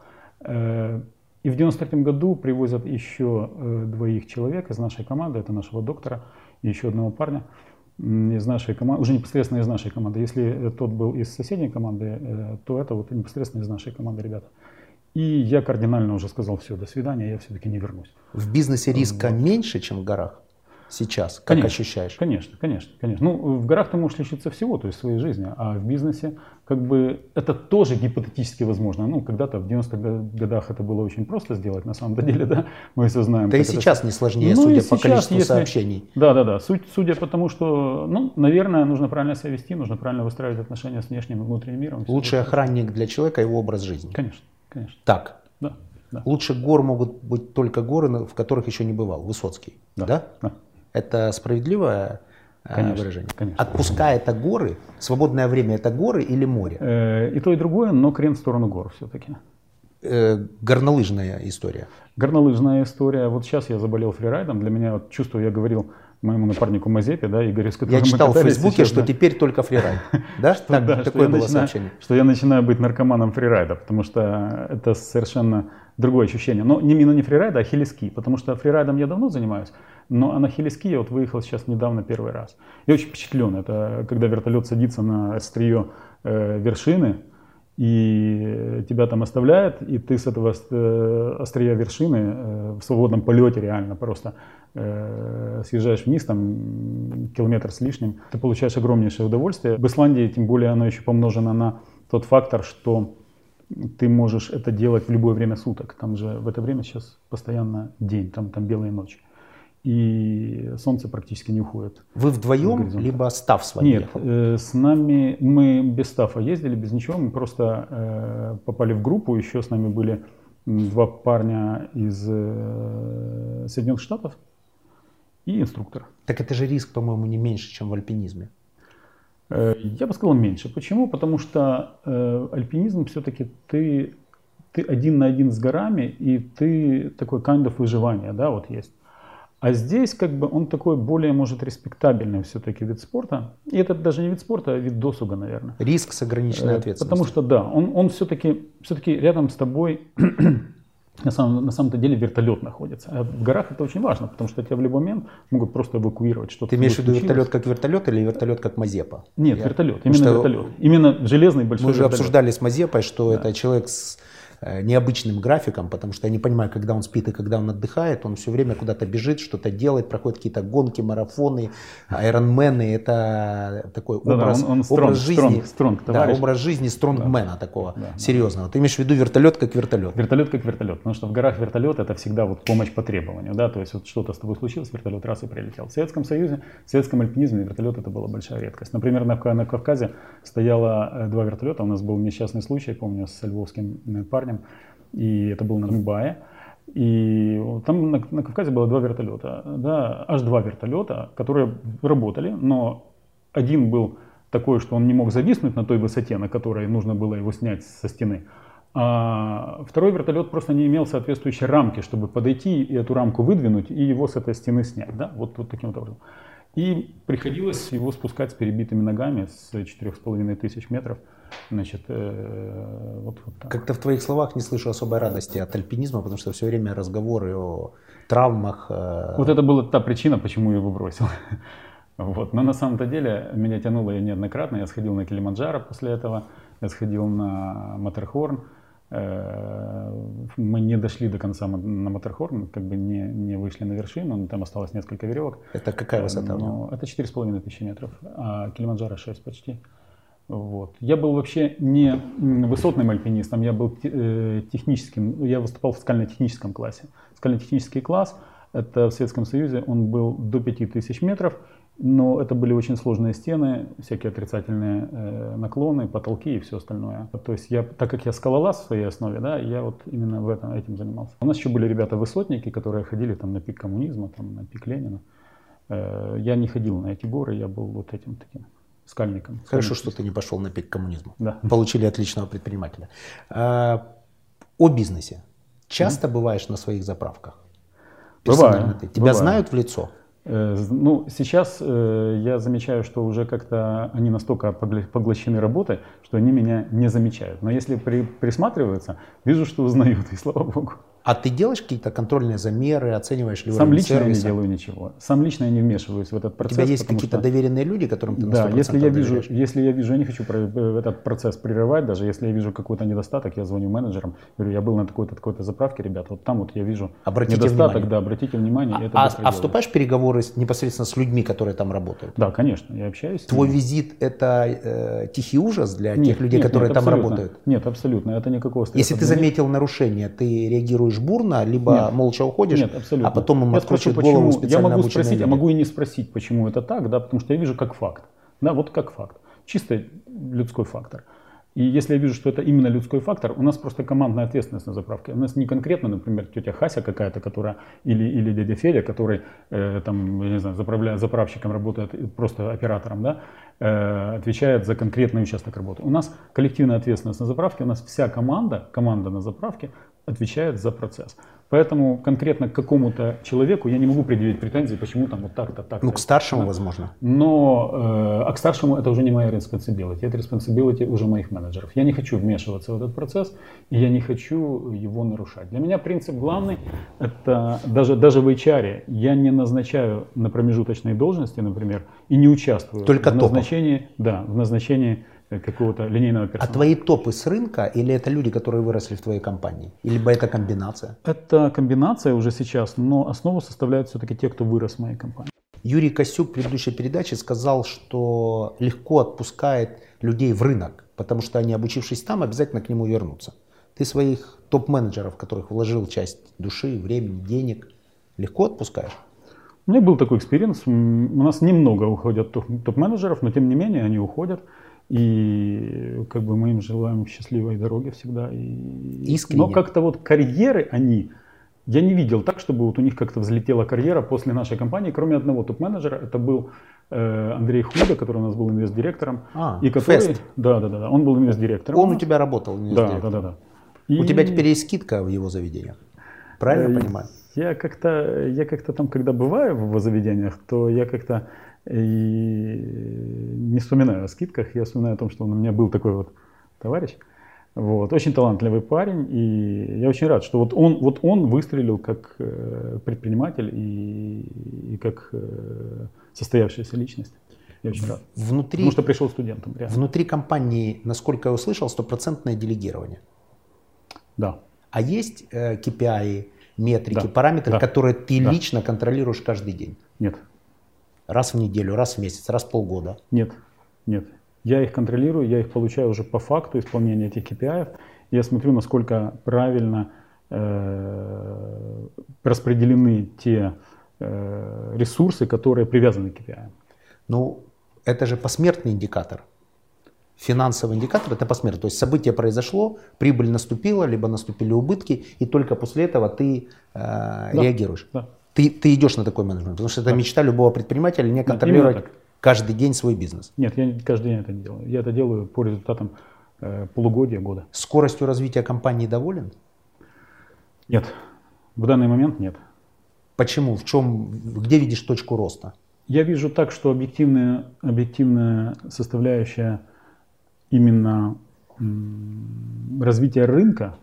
Э, И в 93-м году привозят еще э, двоих человек из нашей команды, это нашего доктора и еще одного парня из нашей команды, уже непосредственно из нашей команды. Если тот был из соседней команды, э, то это вот непосредственно из нашей команды ребята. И я кардинально уже сказал, все, до свидания, я все-таки не вернусь. В бизнесе риска меньше, чем в горах сейчас? Как Конечно. ощущаешь? Конечно, конечно, конечно. Ну, в горах ты можешь лишиться всего, то есть своей жизни, а в бизнесе как бы это тоже гипотетически возможно. Ну, когда-то в 90-х го- годах это было очень просто сделать, на самом деле, да, мы все знаем. Да и как это сейчас не сложнее, Ну судя по сейчас, количеству если- сообщений. Да, да, да. Суть, судя по тому, что, ну, наверное, нужно правильно себя вести, нужно правильно выстраивать отношения с внешним и внутренним миром. Лучший это- охранник для человека его образ жизни. Конечно, конечно. Так, Да, да. лучше гор могут быть только горы, в которых еще не бывал. Высоцкий. Да? Да, да. Это справедливое э, Конечно, выражение? конечно. Отпускай это горы, свободное время это горы или море? Э, И то, и другое, но крен в сторону гор все-таки. Э, горнолыжная история. Горнолыжная история. Вот сейчас я заболел фрирайдом. Для меня вот чувство, я говорил моему напарнику Мазепе, да, Игорю, с которым Я мы читал в Фейсбуке, сейчас, что да, теперь только фрирайд. Да? Так- да, что Такое было начинаю- сообщение. Что я начинаю быть наркоманом фрирайда, потому что это совершенно другое ощущение. Но не именно не фрирайда, а хелиски, потому что фрирайдом я давно занимаюсь, но на я вот выехал сейчас недавно первый раз. Я очень впечатлен. Это когда вертолет садится на острие э, вершины, и тебя там оставляет, и ты с этого э, острия вершины э, в свободном полете реально просто э, съезжаешь вниз, там километр с лишним, ты получаешь огромнейшее удовольствие. В Исландии, тем более, оно еще помножено на тот фактор, что ты можешь это делать в любое время суток. Там же в это время сейчас постоянно день, там, там белые ночи. И солнце практически не уходит. Вы вдвоем, либо став с вами Нет, э, с нами мы без стафа ездили, без ничего, мы просто э, попали в группу, еще с нами были два парня из э, Соединенных Штатов и инструктор. Так это же риск, по-моему, не меньше, чем в альпинизме. Э, Я бы сказал меньше. Почему? Потому что э, альпинизм все-таки ты, ты один на один с горами, и ты такой kind of выживание, да, вот есть. А здесь как бы он такой более, может, респектабельный все-таки вид спорта. И это даже не вид спорта, а вид досуга, наверное. Риск с ограниченной Э, ответственностью. Потому что да, он, он все-таки все рядом с тобой на самом, на самом-то деле вертолет находится. А в горах это очень важно, потому что тебя в любой момент могут просто эвакуировать что-то. Ты имеешь в виду вертолет как вертолет или вертолет как Мазепа? Нет, Я- вертолет, именно что вертолет. Именно железный большой Мы уже вертолет. обсуждали с Мазепой, что это человек с необычным графиком, потому что я не понимаю, когда он спит и когда он отдыхает, он все время куда-то бежит, что-то делает, проходит какие-то гонки, марафоны, айронмены, это такой образ, он- он образ стронг, жизни, стронг, стронг, да, образ жизни стронгмена такого, Да, да. серьезного. Ты имеешь в виду вертолет как вертолет? Вертолет как вертолет, потому что в горах вертолет это всегда вот помощь по требованию, да, то есть вот что-то с тобой случилось, вертолет раз и прилетел. В Советском Союзе, в советском альпинизме вертолет это была большая редкость. Например, на, на Кавказе стояло э, два вертолета, у нас был несчастный случай, помню, с львовским э, парнем, и это был на Мбае. И там на, на Кавказе было два вертолета, да, аж два вертолета, которые работали, но один был такой, что он не мог зависнуть на той высоте, на которой нужно было его снять со стены. А второй вертолет просто не имел соответствующей рамки, чтобы подойти и эту рамку выдвинуть и его с этой стены снять. Да? Вот, вот таким вот образом. И приходилось его спускать с перебитыми ногами с 4,5 тысяч метров. Значит, э, вот, вот так. Как-то в твоих словах не слышу особой радости от альпинизма, потому что все время разговоры о травмах. э, Вот это была та причина, почему я его бросил. Вот. Но на самом-то деле меня тянуло я неоднократно. Я сходил на Килиманджаро после этого, я сходил на Матерхорн. Э, Мы не дошли до конца на Матерхорн, как бы не, не вышли на вершину, но там осталось несколько веревок. Это какая высота? него? Но это 4,5 тысячи метров, а Килиманджаро 6 почти. Вот. Я был вообще не высотным альпинистом, я был э, техническим, я выступал в скально-техническом классе. Скально-технический класс, это в Советском Союзе, он был до 5000 метров, но это были очень сложные стены, всякие отрицательные э, наклоны, потолки и все остальное. То есть я, так как я скалолаз в своей основе, да, я вот именно в этом, этим занимался. У нас еще были ребята-высотники, которые ходили там на пик коммунизма, там на пик Ленина. Э, я не ходил на эти горы, я был вот этим таким скальником. Хорошо, что ты не пошел на пик коммунизма. Да. Получили отличного предпринимателя. А, о бизнесе. Часто бываешь на своих заправках? Бываю, ты. Тебя бываю. знают в лицо? Э, Ну, сейчас э, я замечаю, что уже как-то они настолько поглощены работой, что они меня не замечают. Но если при, присматриваются, вижу, что узнают, и слава богу. А ты делаешь какие-то контрольные замеры, оцениваешь ли Сам уровень лично я не сервиса? делаю ничего. Сам лично я не вмешиваюсь в этот У процесс. тебя есть какие-то что- доверенные люди, которым ты Да, 100% если я вижу, доверяешь? если я вижу, я не хочу э, этот процесс прерывать, даже если я вижу какой-то недостаток, я звоню менеджерам, говорю, я был на такой-то такой-то заправке, ребята, вот там вот я вижу Обратите недостаток, внимание. да, обратите внимание, и это А, а вступаешь в переговоры с- непосредственно с людьми, которые там работают? Да, конечно, я общаюсь. Твой визит это э, тихий ужас для Нет, тех людей, нет, которые нет, там работают? Нет, абсолютно, это никакого стресса. Если ты заметил нарушение, ты реагируешь бурно, либо Нет. молча уходишь, Нет, абсолютно. а потом им я спрошу, откручивают почему. голову Я могу спросить, а люди. могу и не спросить, почему это так, да, потому что я вижу как факт. Да, вот как факт. Чисто людской фактор. И если я вижу, что это именно людской фактор, у нас просто командная ответственность на заправке. У нас не конкретно, например, тетя Хася какая-то, которая, или, или дядя Федя, который э, там, я не знаю, заправляет, заправщиком работает, просто оператором, да, э, отвечает за конкретный участок работы. У нас коллективная ответственность на заправке, у нас вся команда, команда на заправке отвечает за процесс. Поэтому конкретно к какому-то человеку я не могу предъявить претензии, почему там вот так-то, так-то. Ну, к старшему, возможно. Но, э, а к старшему это уже не моя responsibility, это responsibility уже моих менеджеров. Я не хочу вмешиваться в этот процесс, и я не хочу его нарушать. Для меня принцип главный, это даже, даже в HR я не назначаю на промежуточные должности, например, и не участвую Только в топов. назначении, да, в назначении какого-то линейного А персонала. твои топы с рынка или это люди, которые выросли в твоей компании? Или это комбинация? Это комбинация уже сейчас, но основу составляют все-таки те, кто вырос в моей компании. Юрий Косюк в предыдущей передаче сказал, что легко отпускает людей в рынок, потому что они, обучившись там, обязательно к нему вернутся. Ты своих топ-менеджеров, в которых вложил часть души, времени, денег, легко отпускаешь? У меня был такой experience. У нас немного уходят топ- топ-менеджеров, но тем не менее они уходят. И как бы мы им желаем счастливой дороги всегда. И... Искренне. Но как-то вот карьеры они, я не видел так, чтобы вот у них как-то взлетела карьера после нашей компании, кроме одного топ-менеджера. Это был э, Андрей Худо, который у нас был инвест-директором. А, и который, Фест. да, да, да, да, он был инвест-директором. Он у тебя работал, да, да, инвест-директором. да, да. У И- тебя теперь есть скидка в его заведениях. Правильно понимаю? Я как-то, я как-то там, когда бываю в заведениях, то я как-то и не вспоминаю о скидках, я вспоминаю о том, что у меня был такой вот товарищ, вот, очень талантливый парень, и я очень рад, что вот он, вот он выстрелил как э, предприниматель и, и как э, состоявшаяся личность. Я очень рад. Внутри, Потому что пришел студентом. Реально. Внутри компании, насколько я услышал, стопроцентное делегирование. Да. А есть э, KPI, метрики, да. параметры, да. которые ты да. лично контролируешь каждый день? Нет. Раз в неделю, раз в месяц, раз в полгода? Нет, нет. Я их контролирую, я их получаю уже по факту исполнения этих KPI. Я смотрю, насколько правильно э, распределены те э, ресурсы, которые привязаны к KPI. Ну, это же посмертный индикатор. Финансовый индикатор это посмертный. То есть событие произошло, прибыль наступила, либо наступили убытки, и только после этого ты э, да, реагируешь. Да. Ты, ты идешь на такой менеджмент, потому что это мечта любого предпринимателя не контролировать. Нет, каждый день свой бизнес? Нет, я каждый день это не делаю. Я это делаю по результатам э, полугодия, года. Скоростью развития компании доволен? Нет, в данный момент нет. Почему? В чем, где видишь точку роста? Я вижу так, что объективная, объективная составляющая именно развития рынка,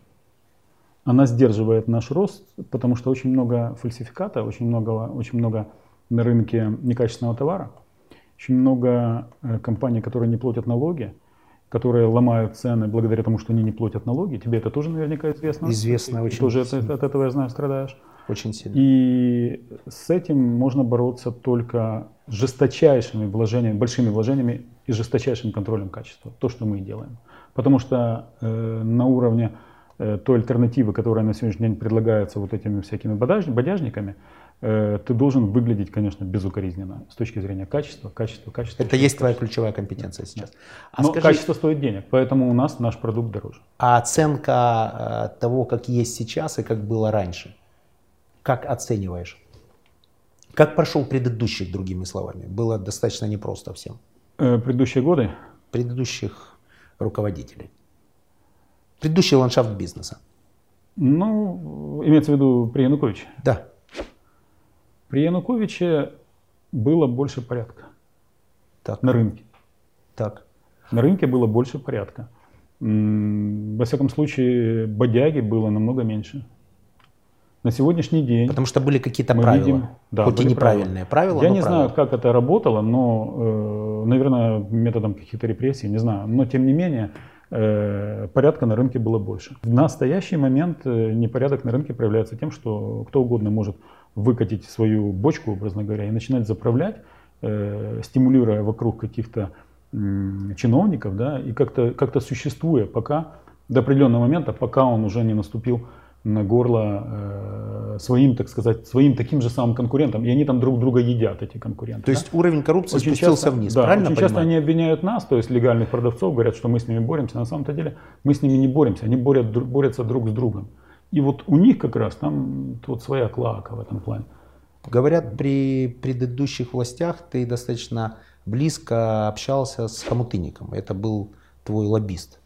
она сдерживает наш рост, потому что очень много фальсификата, очень много, очень много на рынке некачественного товара. Очень много э, компаний, которые не платят налоги, которые ломают цены благодаря тому, что они не платят налоги. Тебе это тоже наверняка известно. Известно Ты очень. Тоже от, от этого, я знаю, страдаешь. Очень сильно. И с этим можно бороться только жесточайшими вложениями, большими вложениями и жесточайшим контролем качества. То, что мы и делаем. Потому что э, на уровне той альтернативы, которая на сегодняшний день предлагается вот этими всякими бодяжниками, Э, ты должен выглядеть, конечно, безукоризненно с точки зрения качества, качества, качества. Это есть твоя ключевая компетенция сейчас. А Но скажи, качество стоит денег, поэтому у нас наш продукт дороже. А оценка э, того, как есть сейчас и как было раньше, как оцениваешь? Как прошел предыдущих, другими словами? Было достаточно непросто всем. Э, предыдущие годы? Предыдущих руководителей. Предыдущий ландшафт бизнеса. Ну, имеется в виду при Януковиче? Да. При Януковиче было больше порядка так. на рынке. Так. На рынке было больше порядка. Во всяком случае, бодяги было намного меньше. На сегодняшний день. Потому что были какие-то правила. Видим, да, хоть и неправильные правила. правила. Я не правила. знаю, как это работало, но, э, наверное, методом каких-то репрессий, не знаю. Но тем не менее, порядка на рынке было больше. В настоящий момент э, непорядок на рынке проявляется тем, что кто угодно может выкатить свою бочку, образно говоря, и начинать заправлять, э, стимулируя вокруг каких-то э, чиновников, да, и как-то как существуя пока, до определенного момента, пока он уже не наступил на горло э, своим, так сказать, своим таким же самым конкурентам. И они там друг друга едят, эти конкуренты. То да? есть уровень коррупции очень спустился часто, вниз, да, правильно очень понимаю? часто они обвиняют нас, то есть легальных продавцов, говорят, что мы с ними боремся. На самом-то деле мы с ними не боремся, они борят, борются друг с другом. И вот у них как раз там вот своя клака в этом плане. Говорят, при предыдущих властях ты достаточно близко общался с Хомутынником. Это был твой лоббист.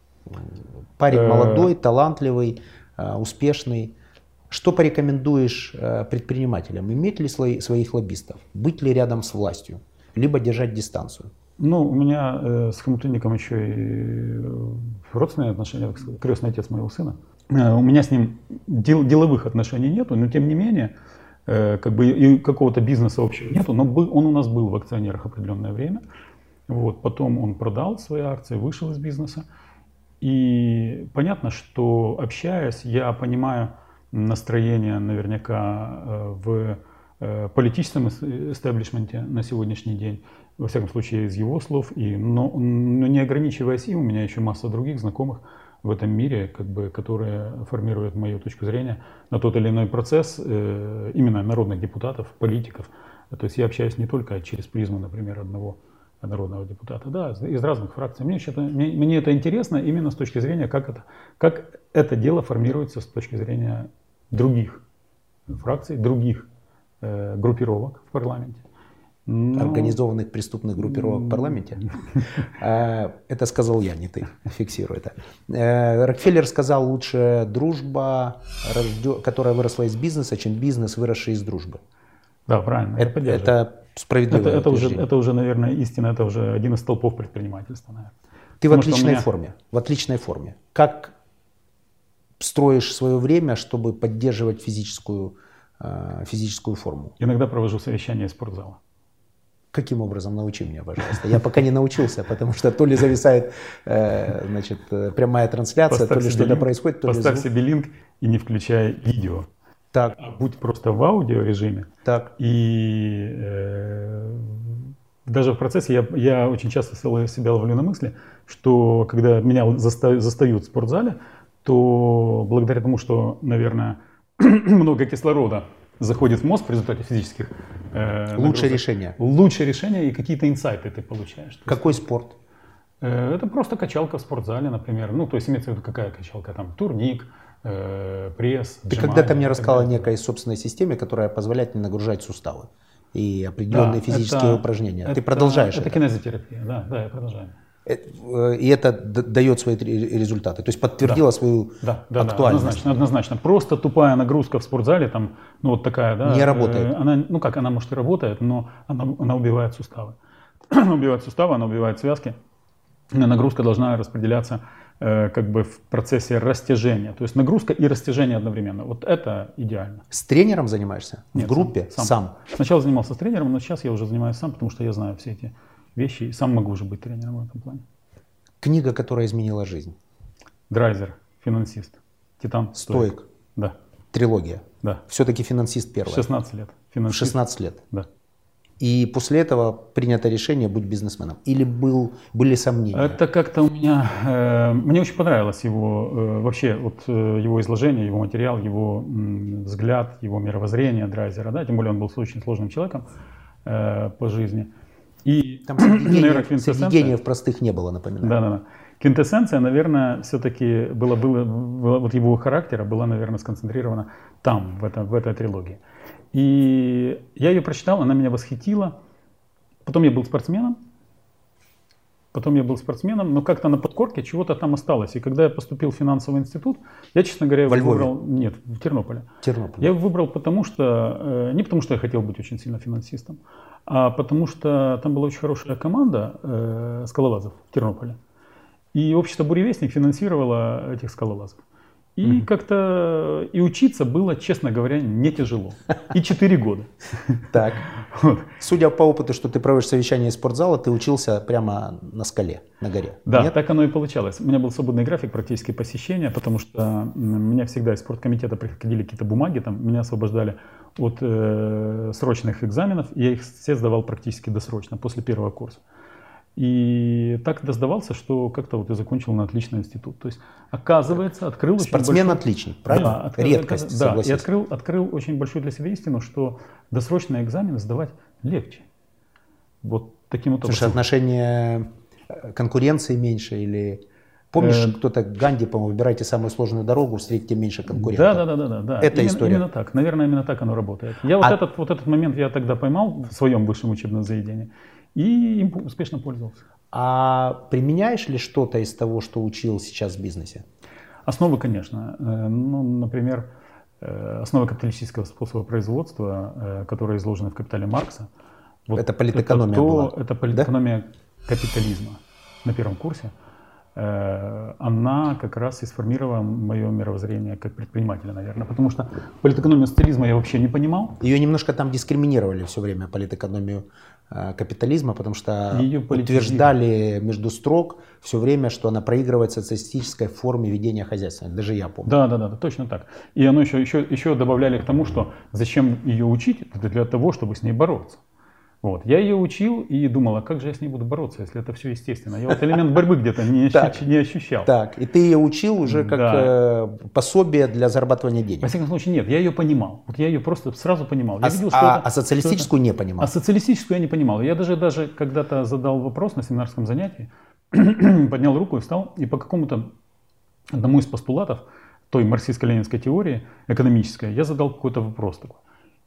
Парень э. молодой, талантливый, успешный. Что порекомендуешь э, предпринимателям? Иметь ли своих лоббистов? Быть ли рядом с властью? Либо держать дистанцию? Ну, у меня э, с Хомутынником еще и родственные отношения, крестный отец моего сына. Э, у меня с ним дел, деловых отношений нету, но тем не менее, э, как бы и какого-то бизнеса общего нету, но он у нас был в акционерах определенное время. Вот, потом он продал свои акции, вышел из бизнеса. И понятно, что общаясь, я понимаю настроение наверняка э, в политическом истеблишменте на сегодняшний день, во всяком случае из его слов, и, но, но не ограничиваясь им, у меня еще масса других знакомых, в этом мире, как бы, которые формируют мою точку зрения на тот или иной процесс э, именно народных депутатов, политиков. То есть я общаюсь не только через призму, например, одного народного депутата, да, из разных фракций. Мне, это, мне, мне это интересно именно с точки зрения, как это, как это дело формируется с точки зрения других фракций, других э, группировок в парламенте. ну, организованных преступных группировок в парламенте. А, это сказал я, не ты. Фиксируй это. Э, Рокфеллер сказал, лучше дружба, которая выросла из бизнеса, чем бизнес, выросший из дружбы. Да, правильно. Это, это справедливо. Это, это, уже, это уже, наверное, истина, это уже один из столпов предпринимательства. Наверное. Ты Потому в отличной меня... форме. В отличной форме. Как строишь свое время, чтобы поддерживать физическую, э, физическую форму? Иногда провожу совещания из спортзала. Каким образом? Научи меня, пожалуйста. Я пока не научился, потому что то ли зависает э, значит, э, прямая трансляция, поставь то ли что-то происходит, то Поставь ли звук. себе линк и не включай видео. Так. А будь просто в аудио режиме. Так. И э, даже в процессе я, я очень часто себя ловлю на мысли, что когда меня застают в спортзале, то благодаря тому, что, наверное, много кислорода заходит в мозг в результате физических э, Лучшее решение. Лучшее решение и какие-то инсайты ты получаешь. Какой спорт? Э, это просто качалка в спортзале, например. Ну, то есть имеется в виду какая качалка там, турник, э, пресс. Ты когда-то мне рассказал о некой собственной системе, которая позволяет не нагружать суставы и определенные да, физические это, упражнения. Это, ты продолжаешь это? Это кинезотерапия, да, да, я продолжаю. Э, э, и это дает свои результаты, то есть подтвердила да. свою да, да, актуальность. Да, однозначно, однозначно. Просто тупая нагрузка в спортзале, там, ну вот такая, да. Не работает. Э, она, ну как, она может и работает, но она, она убивает суставы. она убивает суставы, она убивает связки. Нагрузка должна распределяться как бы в процессе растяжения. То есть нагрузка и растяжение одновременно. Вот это идеально. С тренером занимаешься? Нет, в группе? Сам, сам. Сначала занимался с тренером, но сейчас я уже занимаюсь сам, потому что я знаю все эти вещи и сам могу уже быть тренером в этом плане. Книга, которая изменила жизнь. Драйзер, финансист. Титан. Стоик. Стоик. Да. Трилогия. Да. Все-таки финансист первый. 16 лет. Финансист. 16 лет. Да. И после этого принято решение быть бизнесменом? Или был, были сомнения? Это как-то у меня... Э, мне очень понравилось его э, вообще вот э, его изложение, его материал, его э, взгляд, его мировоззрение Драйзера. Да? Тем более он был очень сложным человеком э, по жизни. И, Там среди простых не было, напоминаю. Да, да, да. Квинтэссенция, наверное, все-таки была, было, было, вот его характера была, наверное, сконцентрирована там, в, это, в этой трилогии. И я ее прочитал, она меня восхитила. Потом я был спортсменом. Потом я был спортсменом, но как-то на подкорке чего-то там осталось. И когда я поступил в финансовый институт, я, честно говоря, Во выбрал... Нет, в Тернополе. Тернополе. Я выбрал потому, что... Э, не потому, что я хотел быть очень сильно финансистом, а потому что там была очень хорошая команда э, скалолазов в Тернополе. И общество «Буревестник» финансировало этих скалолазов. И mm-hmm. как-то и учиться было, честно говоря, не тяжело. И 4 года. Так. Судя по опыту, что ты проводишь совещание из спортзала, ты учился прямо на скале, на горе. Да, Нет? так оно и получалось. У меня был свободный график практически посещения, потому что меня всегда из спорткомитета приходили какие-то бумаги, там меня освобождали от э, срочных экзаменов, я их все сдавал практически досрочно, после первого курса. И так сдавался, что как-то вот я закончил на отличный институт. То есть, оказывается, открыл Спортсмен большой... отличник, правильно? Да, открыл, Редкость, Да, и открыл, открыл очень большую для себя истину, что досрочные экзамены сдавать легче. Вот таким вот образом. Слушай, отношение э, конкуренции меньше или... Помнишь, э, кто-то Ганди, по-моему, выбирайте самую сложную дорогу, встретите меньше конкурентов. Да, да, да, да, да. Это именно, история. Именно так. Наверное, именно так оно работает. Я вот, а... этот, вот этот момент я тогда поймал в своем высшем учебном заведении и им успешно пользовался. А применяешь ли что-то из того, что учил сейчас в бизнесе? Основы, конечно. Э, ну, например, э, основы капиталистического способа производства, э, которые изложены в «Капитале Маркса». Вот это политэкономия это то, была? Это политэкономия да? капитализма на первом курсе. Она как раз и сформировала мое мировоззрение как предпринимателя, наверное. Потому что политэкономию социализма я вообще не понимал. Ее немножко там дискриминировали все время, политэкономию капитализма, потому что Ее утверждали между строк все время, что она проигрывает социалистической форме ведения хозяйства. Даже я помню. Да, да, да, точно так. И оно еще, еще, еще добавляли к тому, что зачем ее учить, это для того, чтобы с ней бороться. Вот. Я ее учил и думал, а как же я с ней буду бороться, если это все естественно. Я вот элемент борьбы где-то не, не ощущал. Так, и ты ее учил уже как да. э, пособие для зарабатывания денег? Во всяком случае, нет, я ее понимал. Вот я ее просто сразу понимал. Я а, видел, а, а социалистическую не понимал? А социалистическую я не понимал. Я даже, даже когда-то задал вопрос на семинарском занятии, поднял руку и встал, и по какому-то одному из постулатов той марксистско-ленинской теории экономической я задал какой-то вопрос такой.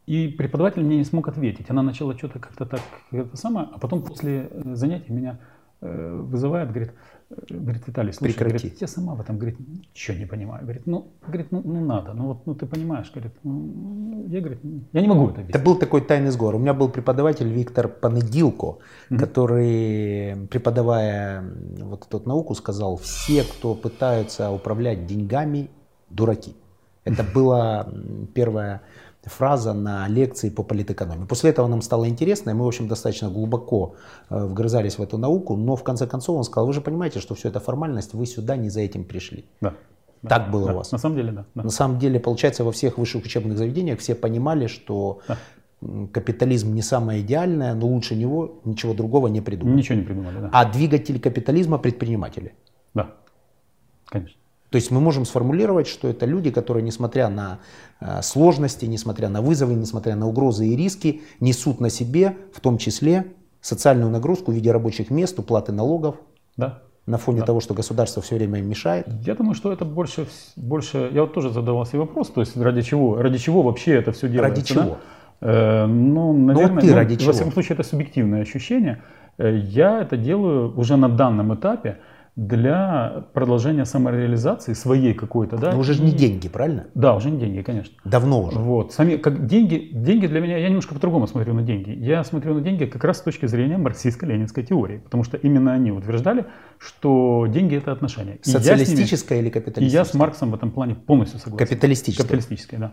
И преподаватель мне не смог ответить. Она начала что-то как-то так, это самое, а потом после э, занятия меня э, вызывает, говорит, э, говорит, Виталий, слушай, Прекрати. говорит, я сама в этом, говорит, ничего не понимаю. Говорит, ну, говорит, ну, ну надо, ну вот, ну ты понимаешь, говорит, ну, я, говорит, я не могу это объяснить. Это был такой тайный сговор. У меня был преподаватель Виктор Понедилко, Мгм. который, преподавая вот эту науку, сказал, все, кто пытаются управлять деньгами, дураки. Это была м, первая фраза на лекции по политэкономии. После этого нам стало интересно, и мы, в общем, достаточно глубоко э, вгрызались в эту науку, но в конце концов он сказал, вы же понимаете, что все это формальность, вы сюда не за этим пришли. Да. да, Так было да, у вас. На самом деле, да. да. На самом деле, получается, во всех высших учебных заведениях все понимали, что Да. капитализм не самое идеальное, но лучше него ничего другого не придумать. Ничего не придумали, да. А двигатель капитализма предприниматели. Да, конечно. То есть мы можем сформулировать, что это люди, которые, несмотря на э, сложности, несмотря на вызовы, несмотря на угрозы и риски, несут на себе, в том числе, социальную нагрузку в виде рабочих мест, уплаты налогов, Да. на фоне Да. того, что государство все время им мешает. Я думаю, что это больше, больше, я вот тоже задавал себе вопрос, то есть ради чего, ради чего вообще это все делается? Ради чего? да? Э, ну, наверное, ты ради во чего? всяком случае, это субъективное ощущение. Э, Я это делаю уже на данном этапе для продолжения самореализации своей какой-то, да. Но уже же не и- деньги, правильно? Да, уже не деньги, конечно. Давно уже. Вот. Сами, как деньги, деньги для меня, я немножко по-другому смотрю на деньги. Я смотрю на деньги как раз с точки зрения марксистско-ленинской теории, потому что именно они утверждали, что деньги это отношения. И я с ними- Социалистическое или и капиталистическое? я с Марксом в этом плане полностью согласен. Капиталистическое. Капиталистическое, да.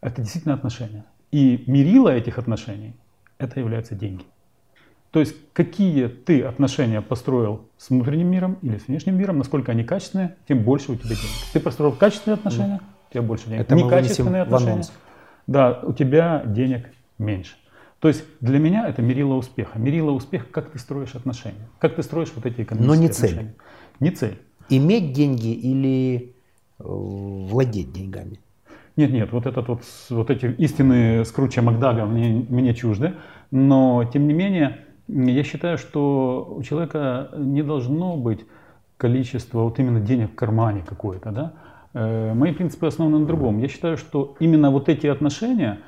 Это действительно отношения. И мерило этих отношений это являются деньги. То есть какие ты отношения построил с внутренним миром или с внешним миром, насколько они качественные, тем больше у тебя денег. Ты построил качественные отношения, у тебя больше денег. Это Некачественные отношения, да, у тебя денег меньше. То есть для меня это мерило успеха. Мерило успеха, как ты строишь отношения, как ты строишь вот эти экономические Но не цель. отношения. Не цель. Иметь деньги или э, владеть деньгами? Нет, нет, вот этот вот, с- вот эти истины Скруча Макдага мне, мне чужды, но тем не менее я считаю, что у человека не должно быть количество вот именно денег в кармане какое-то, да. Э, Мои принципы основаны на другом. Я считаю, что именно вот эти отношения,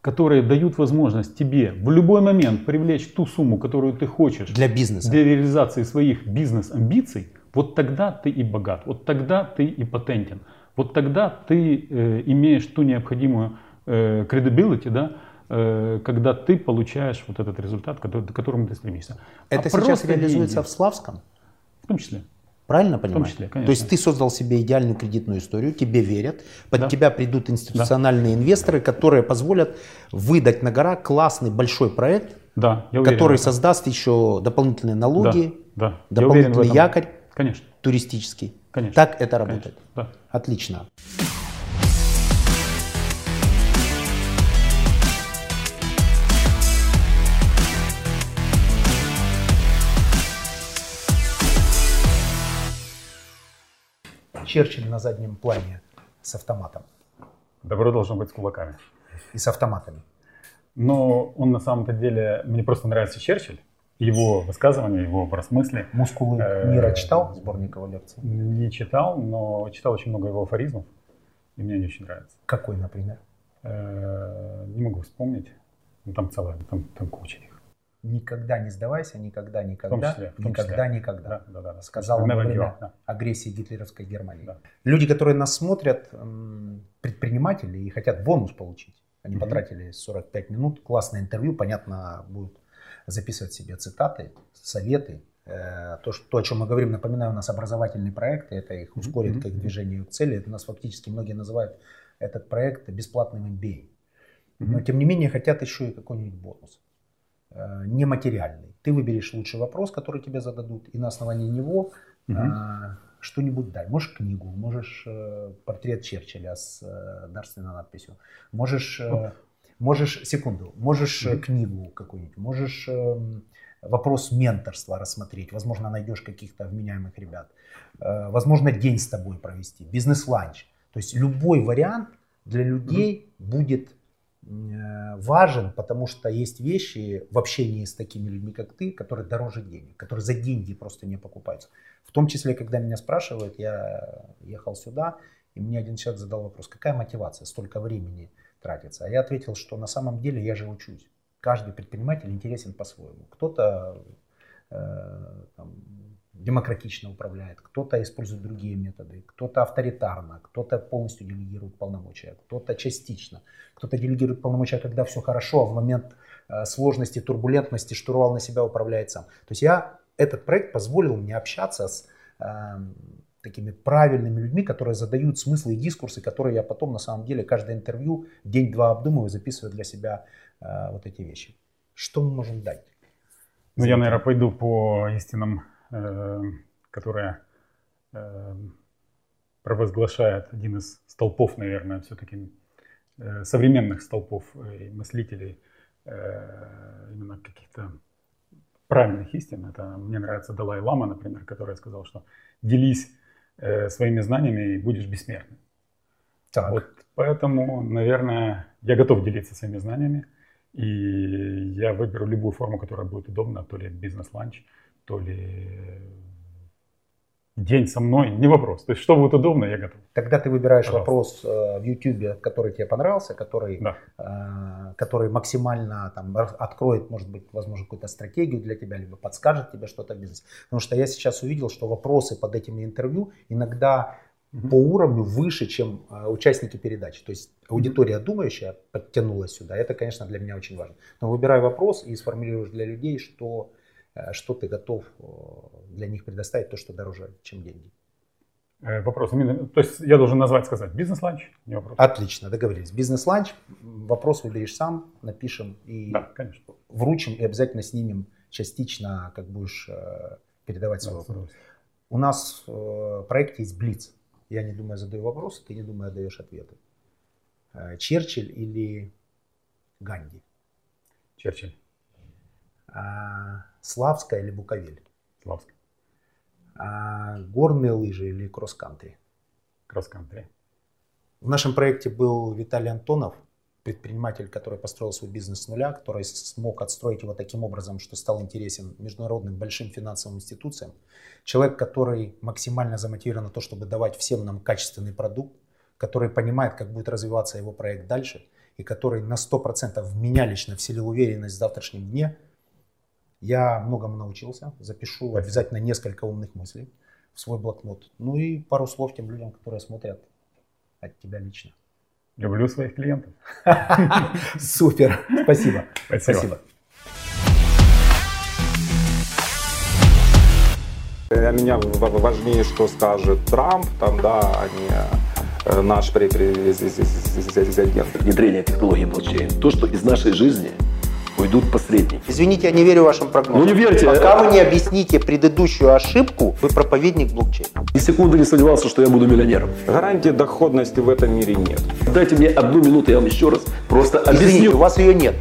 которые дают возможность тебе в любой момент привлечь ту сумму, которую ты хочешь Для бизнеса. для реализации своих бизнес-амбиций, вот тогда ты и богат, вот тогда ты и потентен, вот тогда ты э, имеешь ту необходимую э, credibility, да, когда ты получаешь вот этот результат, который, к которому ты стремишься. А Это сейчас просто реализуется деньги, в Славском? в том числе. Правильно понимаю? числе, конечно. То есть ты создал себе идеальную кредитную историю, тебе верят, под Да. тебя придут институциональные инвесторы, которые позволят выдать на гора классный большой проект, Да, я уверен. который в создаст еще дополнительные налоги, да, да, я уверен в дополнительный якорь Конечно, туристический. конечно. Так это конечно, работает. да. Отлично. Черчилль на заднем плане с автоматом Добро должно быть с кулаками. и с автоматами. Но он на самом-то деле, мне просто нравится Черчилль, его высказывания, его образ мысли. Мускулы Э, мира читал сборник его лекций? Не читал, но читал очень много его афоризмов, и мне они очень нравятся. Какой, например? Э, Не могу вспомнить, ну, там целая, там, там куча. Никогда не сдавайся, никогда, В том никогда, числе. В том никогда, числе. никогда. Да, да, да, да. Сказал во время да. агрессии гитлеровской Германии. Да. Люди, которые нас смотрят, предприниматели и хотят бонус получить. Они Мгм. потратили 45 минут, классное интервью, понятно, будут записывать себе цитаты, советы. Э, То, что, то, о чем мы говорим, напоминаю, у нас образовательные проекты, это их ускорит мгм, к их движению к цели. Это у нас фактически многие называют этот проект бесплатным MBA. Мгм. Но тем не менее хотят еще и какой-нибудь бонус. Э, Нематериальный. Ты выберешь лучший вопрос, который тебе зададут, и на основании него а, что-нибудь дай. Можешь книгу, можешь э, портрет Черчилля с э, дарственной надписью, можешь, э, можешь секунду, можешь Мгм. книгу какую-нибудь, можешь эм, вопрос менторства рассмотреть, возможно, найдешь каких-то вменяемых ребят, Э, возможно, день с тобой провести, бизнес-ланч. То есть любой вариант для людей будет э, важен, потому что есть вещи в общении с такими людьми, как ты, которые дороже денег, которые за деньги просто не покупаются. В том числе, когда меня спрашивают, я ехал сюда, и мне один человек задал вопрос, какая мотивация столько времени тратится. А я ответил, что на самом деле я же учусь. Каждый предприниматель интересен по-своему. Кто-то э, демократично управляет, кто-то использует другие методы, кто-то авторитарно, кто-то полностью делегирует полномочия, кто-то частично, кто-то делегирует полномочия, когда все хорошо, а в момент э, сложности, турбулентности штурвал на себя управляет сам. То есть я, этот проект позволил мне общаться с э, такими правильными людьми, которые задают смыслы и дискурсы, которые я потом на самом деле каждое интервью день-два обдумываю, записываю для себя э, вот эти вещи. Что мы можем дать? Ну, я, наверное, пойду по истинам которая э, провозглашает один из столпов, наверное, все-таки э, современных столпов и мыслителей именно каких-то правильных истин. Это мне нравится Далай-Лама, например, который сказал, что делись своими знаниями и будешь бессмертным. Так. Вот поэтому, наверное, я готов делиться своими знаниями. И я выберу любую форму, которая будет удобна, то ли бизнес-ланч, то ли день со мной, не вопрос. То есть, что будет удобно, я готов. Тогда ты выбираешь Пожалуйста. вопрос э, в YouTube, который тебе понравился, который, да. э, который максимально там, откроет, может быть, возможно, какую-то стратегию для тебя, либо подскажет тебе что-то в бизнесе. Потому что я сейчас увидел, что вопросы под этими интервью иногда угу. по уровню выше, чем э, участники передачи. То есть аудитория думающая подтянулась сюда. Это, конечно, для меня очень важно. Но выбирай вопрос и сформулируешь для людей, что что ты готов э, для них предоставить, то, что дороже, чем деньги. Э, вопрос. То есть я должен назвать, сказать бизнес-ланч? Не вопрос. Отлично, договорились. Бизнес-ланч, вопрос выберешь сам, напишем и да, конечно. вручим и обязательно снимем частично, как будешь передавать свой да, вопрос. У нас в проекте есть Блиц. Я не думаю, задаю вопросы, ты не думаю, даешь ответы. Черчилль или Ганди? Черчилль. А, Славская или Буковель? Славская. А, горные лыжи или кросс-кантри? Кросс-кантри. В нашем проекте был Виталий Антонов, предприниматель, который построил свой бизнес с нуля, который смог отстроить его таким образом, что стал интересен международным большим финансовым институциям. Человек, который максимально замотивирован на то, чтобы давать всем нам качественный продукт, который понимает, как будет развиваться его проект дальше, и который на 100% в меня лично вселил уверенность в завтрашнем дне – я многому научился, запишу обязательно несколько умных мыслей в свой блокнот. Ну и пару слов тем людям, которые смотрят от тебя лично. Люблю своих клиентов. Супер, спасибо. Спасибо. Для меня важнее, что скажет Трамп, там, да, а не э, наш президент. Внедрение технологии блокчейн. То, что из нашей жизни уйдут посредники. Извините, я не верю вашим прогнозам. Ну не верьте. Пока вы не объясните предыдущую ошибку, вы проповедник блокчейна. Ни секунды не сомневался, что я буду миллионером. Гарантии доходности в этом мире нет. Дайте мне одну минуту, я вам еще раз просто объясню. Извините, у вас ее нет.